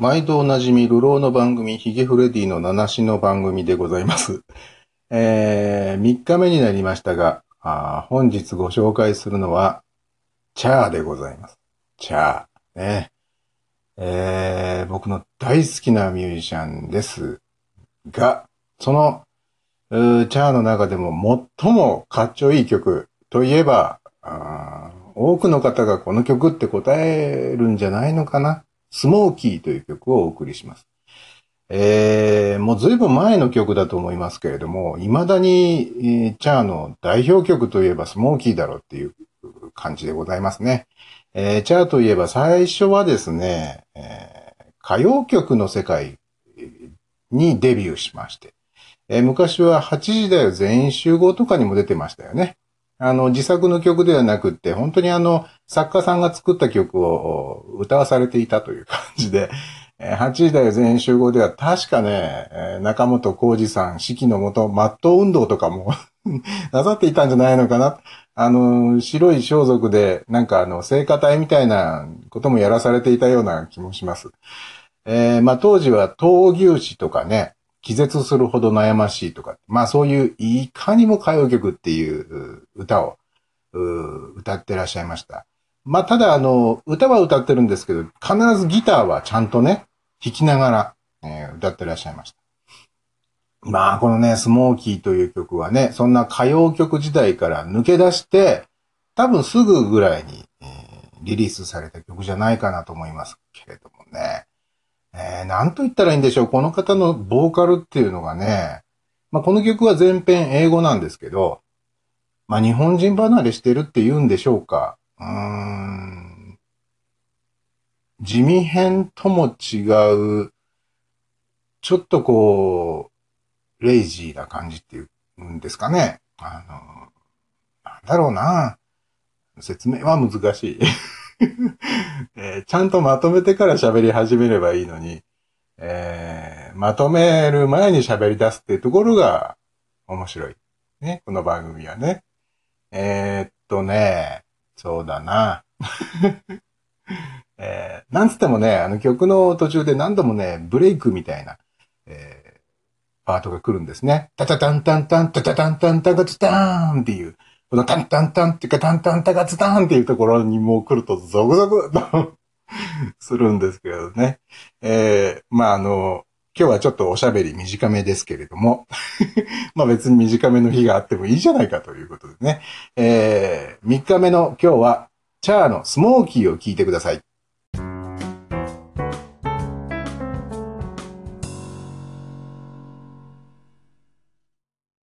毎度おなじみ、流浪の番組、ヒゲフレディの七しの番組でございます。えー、3日目になりましたが、あ本日ご紹介するのは、チャーでございます。チャー。ね。えー、僕の大好きなミュージシャンですが、その、チャーの中でも最もかっちょいい曲といえば、多くの方がこの曲って答えるんじゃないのかなスモーキーという曲をお送りします。えー、もうずいぶん前の曲だと思いますけれども、未だに、えーチャーの代表曲といえばスモーキーだろうっていう感じでございますね。えーチャーといえば最初はですね、えー歌謡曲の世界にデビューしまして、えー昔は8時だよ全員集合とかにも出てましたよね。あの、自作の曲ではなくって、本当にあの、作家さんが作った曲を歌わされていたという感じで、8時台全集合では確かね、中本浩二さん指揮のもと、マット運動とかも なさっていたんじゃないのかな。あの、白い装束で、なんかあの、聖歌隊みたいなこともやらされていたような気もします。えーまあ当時は闘牛士とかね、気絶するほど悩ましいとか、まあそういういかにも歌謡曲っていう歌を歌ってらっしゃいました。まあただあの、歌は歌ってるんですけど、必ずギターはちゃんとね、弾きながら、えー歌ってらっしゃいました。まあこのね、スモーキーという曲はね、そんな歌謡曲時代から抜け出して、多分すぐぐらいに、えーリリースされた曲じゃないかなと思いますけれどもね。えー、なんと言ったらいいんでしょう。この方のボーカルっていうのがね、まあ、この曲は全編英語なんですけど、まあ、日本人離れしてるって言うんでしょうか。うーん。地味編とも違う、ちょっとこう、レイジーな感じっていうんですかね。あの、なんだろうな。説明は難しい。えーちゃんとまとめてから喋り始めればいいのに、えーまとめる前に喋り出すっていうところが面白い。ね、この番組はね。えーっとね、そうだな。えーなんつってもね、あの曲の途中で何度もね、ブレイクみたいな、えーパートが来るんですね。タタタンタンタン、タタタンタンタガツターンっていう、このタンタンタンっていうかタンタンタガツターンっていうところにもう来るとゾクゾクと するんですけどね。えーまああの、今日はちょっとおしゃべり短めですけれども、まあ別に短めの日があってもいいじゃないかということでね。えー、3日目の今日は、チャーのスモーキーを聞いてください。